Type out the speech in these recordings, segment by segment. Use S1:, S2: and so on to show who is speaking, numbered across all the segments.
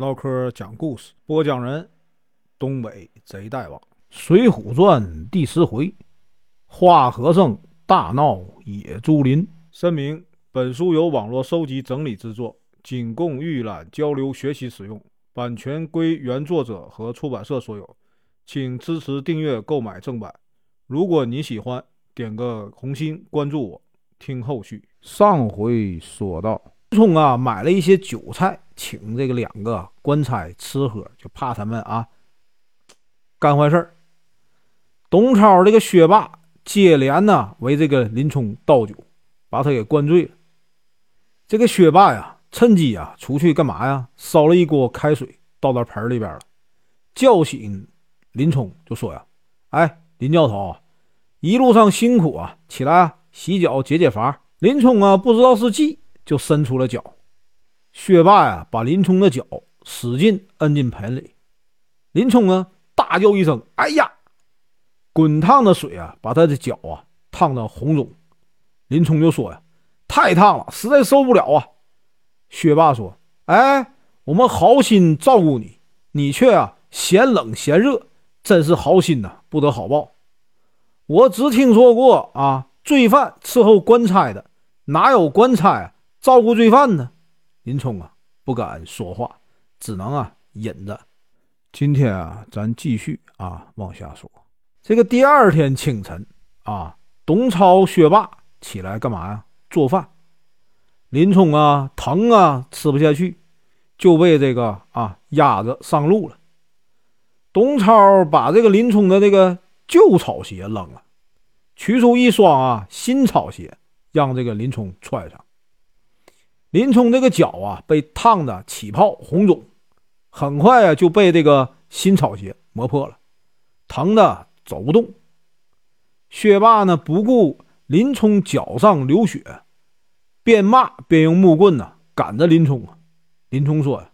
S1: 唠嗑讲故事，播讲人：东北贼大王，《水浒传》第十回：花和尚大闹野猪林。声明：本书由网络收集整理制作，仅供预览、交流、学习使用，版权归原作者和出版社所有，请支持订阅、购买正版。如果你喜欢，点个红心，关注我，听后续。上回说到，冲啊买了一些韭菜，请这个两个官差吃喝，就怕他们啊干坏事儿。董超这个薛霸接连呢为这个林冲倒酒，把他给灌醉了。这个薛霸呀，趁机啊出去干嘛呀？烧了一锅开水倒到盆里边了，叫醒林冲就说呀：“哎，林教头，一路上辛苦啊，起来洗脚解解乏。”林冲啊，不知道是计，就伸出了脚。薛霸呀，把林冲的脚使劲摁进盆里。林冲啊，大叫一声：“哎呀！”滚烫的水啊，把他的脚啊烫得红肿。林冲就说：“呀，太烫了，实在受不了啊！”薛霸说：“哎，我们好心照顾你，你却啊嫌冷嫌热，真是好心呐，不得好报。我只听说过啊，罪犯伺候官差的。”哪有官差照顾罪犯呢？林冲啊，不敢说话，只能啊忍着。今天啊，咱继续啊往下说。这个第二天清晨啊，董超、薛霸起来干嘛呀？做饭。林冲啊，疼啊，吃不下去，就被这个啊压着上路了。董超把这个林冲的这个旧草鞋扔了，取出一双啊新草鞋。让这个林冲穿上。林冲这个脚啊，被烫的起泡红肿，很快啊就被这个新草鞋磨破了，疼的走不动。薛霸呢，不顾林冲脚上流血，边骂边用木棍呢赶着林冲。林冲说：“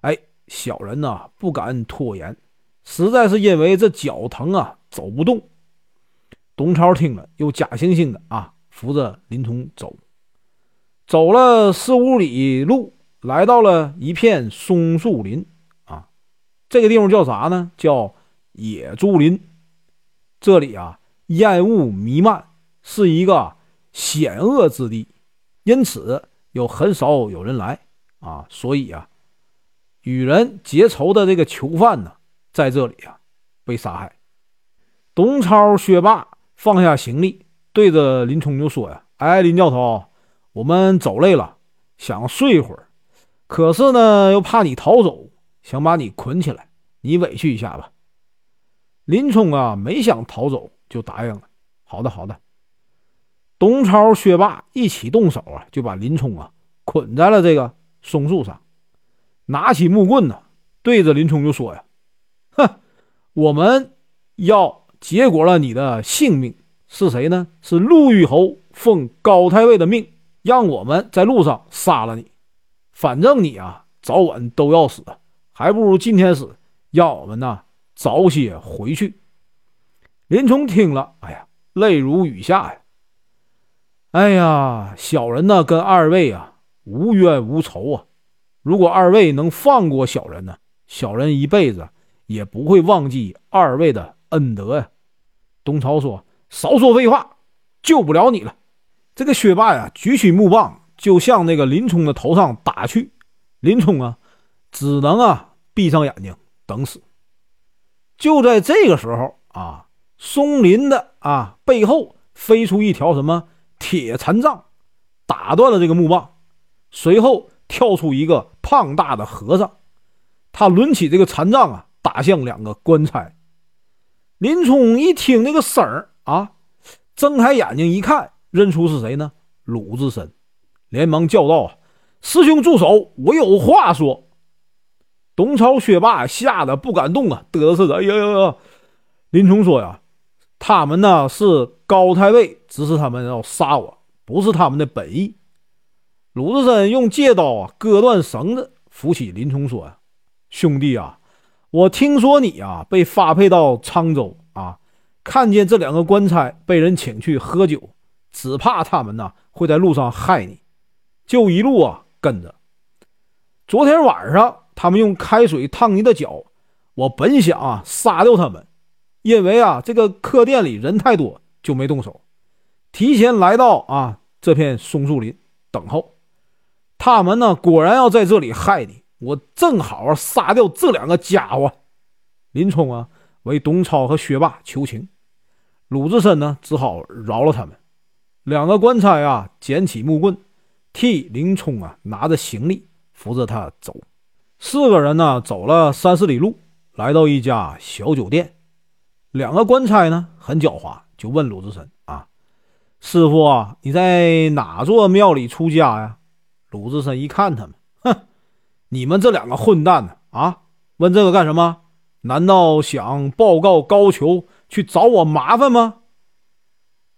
S1: 哎，小人呐不敢拖延，实在是因为这脚疼啊，走不动。”董超听了，又假惺惺的啊。扶着林冲走，走了四五里路，来到了一片松树林。啊，这个地方叫啥呢？叫野猪林。这里啊，烟雾弥漫，是一个险恶之地，因此有很少有人来。啊，所以啊，与人结仇的这个囚犯呢，在这里啊被杀害。董超、薛霸放下行李。对着林冲就说：“呀，哎，林教头，我们走累了，想睡一会儿，可是呢，又怕你逃走，想把你捆起来，你委屈一下吧。”林冲啊，没想逃走，就答应了。好的，好的。董超、薛霸一起动手啊，就把林冲啊捆在了这个松树上，拿起木棍呢，对着林冲就说：“呀，哼，我们要结果了你的性命。”是谁呢？是陆虞侯奉高太尉的命，让我们在路上杀了你。反正你啊，早晚都要死，还不如今天死，让我们呢早些回去。林冲听了，哎呀，泪如雨下呀！哎呀，小人呢跟二位啊无冤无仇啊，如果二位能放过小人呢，小人一辈子也不会忘记二位的恩德呀。东超说。少说废话，救不了你了。这个薛霸呀，举起木棒就向那个林冲的头上打去。林冲啊，只能啊闭上眼睛等死。就在这个时候啊，松林的啊背后飞出一条什么铁禅杖，打断了这个木棒。随后跳出一个胖大的和尚，他抡起这个禅杖啊，打向两个官差。林冲一听那个声儿。啊！睁开眼睛一看，认出是谁呢？鲁智深，连忙叫道：“，师兄住手！我有话说。”董超、薛霸吓得不敢动啊，嘚瑟瑟的。哎呀呀呀！林冲说：“呀，他们呢是高太尉指使他们要杀我，不是他们的本意。”鲁智深用戒刀啊割断绳子，扶起林冲说：“呀，兄弟啊，我听说你啊被发配到沧州啊。”看见这两个官差被人请去喝酒，只怕他们呢会在路上害你，就一路啊跟着。昨天晚上他们用开水烫你的脚。我本想啊杀掉他们，因为啊这个客店里人太多，就没动手。提前来到啊这片松树林等候。他们呢果然要在这里害你，我正好杀掉这两个家伙。林冲啊为董超和薛霸求情，鲁智深呢只好饶了他们。两个官差啊捡起木棍，替林冲啊拿着行李，扶着他走。四个人呢走了三四里路。来到一家小酒店，两个官差呢很狡猾，就问鲁智深啊：“师傅啊，你在哪座庙里出家呀？”鲁智深一看他们，哼，你们这两个混蛋呢啊，问这个干什么？难道想报告高俅去找我麻烦吗？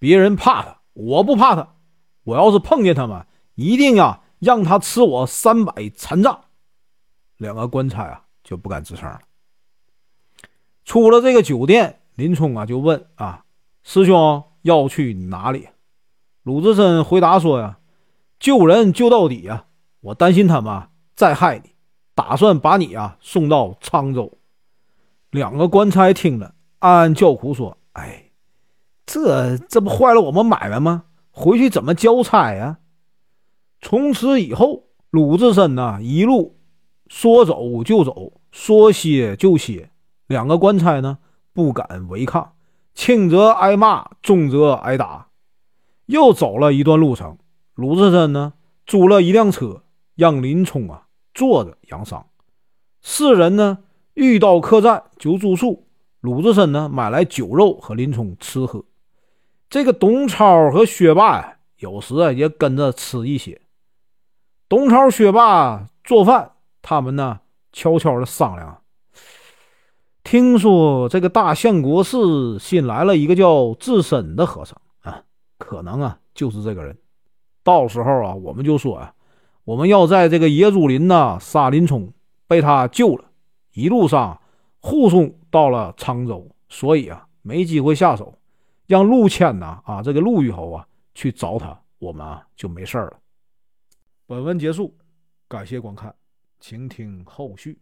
S1: 别人怕他，我不怕他。我要是碰见他们，一定呀让他吃我三百残杖。两个官差啊就不敢吱声了。出了这个酒店，林冲啊就问啊：“师兄要去哪里？”鲁智深回答说：“呀，救人救到底呀！我担心他们再害你，打算把你啊送到沧州。”两个官差听了，暗暗叫苦说：“哎，这这不坏了我们买卖吗？回去怎么交差呀？”从此以后，鲁智深呢一路说走就走，说歇就歇。两个官差呢，不敢违抗，轻则挨骂，重则挨打。又走了一段路程，鲁智深呢，租了一辆车，让林冲啊坐着养伤。四人呢，遇到客栈就住宿。鲁智深呢，买来酒肉和林冲吃喝。这个董超和薛霸呀，有时啊也跟着吃一些。董超、薛霸做饭，他们呢悄悄的商量。听说这个大相国寺新来了一个叫智深的和尚啊，可能啊就是这个人。到时候啊，我们就说啊，我们要在这个野猪林呐杀林冲，被他救了，一路上护送到了沧州，所以啊没机会下手，让陆谦呢啊这个陆虞侯啊去找他，我们啊就没事了。本文结束，感谢观看，请听后续。